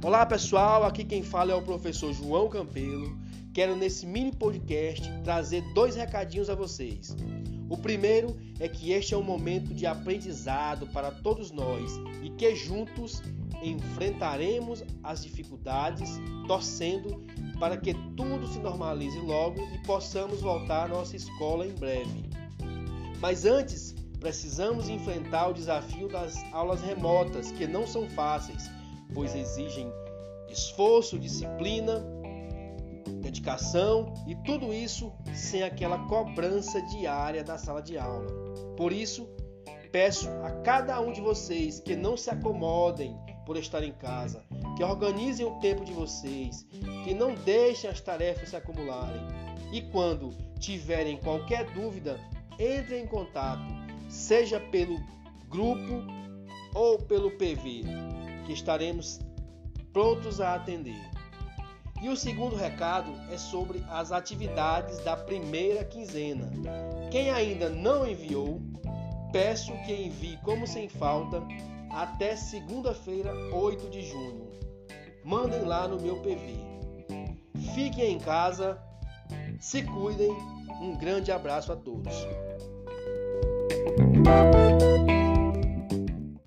Olá pessoal, aqui quem fala é o professor João Campelo. Quero nesse mini podcast trazer dois recadinhos a vocês. O primeiro é que este é um momento de aprendizado para todos nós e que juntos enfrentaremos as dificuldades, torcendo para que tudo se normalize logo e possamos voltar à nossa escola em breve. Mas antes, precisamos enfrentar o desafio das aulas remotas, que não são fáceis pois exigem esforço, disciplina, dedicação e tudo isso sem aquela cobrança diária da sala de aula. Por isso, peço a cada um de vocês que não se acomodem por estar em casa, que organizem o tempo de vocês, que não deixem as tarefas se acumularem. E quando tiverem qualquer dúvida, entrem em contato, seja pelo grupo ou pelo PV que estaremos prontos a atender. E o segundo recado é sobre as atividades da primeira quinzena. Quem ainda não enviou, peço que envie como sem falta até segunda-feira, 8 de junho. Mandem lá no meu PV. Fiquem em casa, se cuidem. Um grande abraço a todos.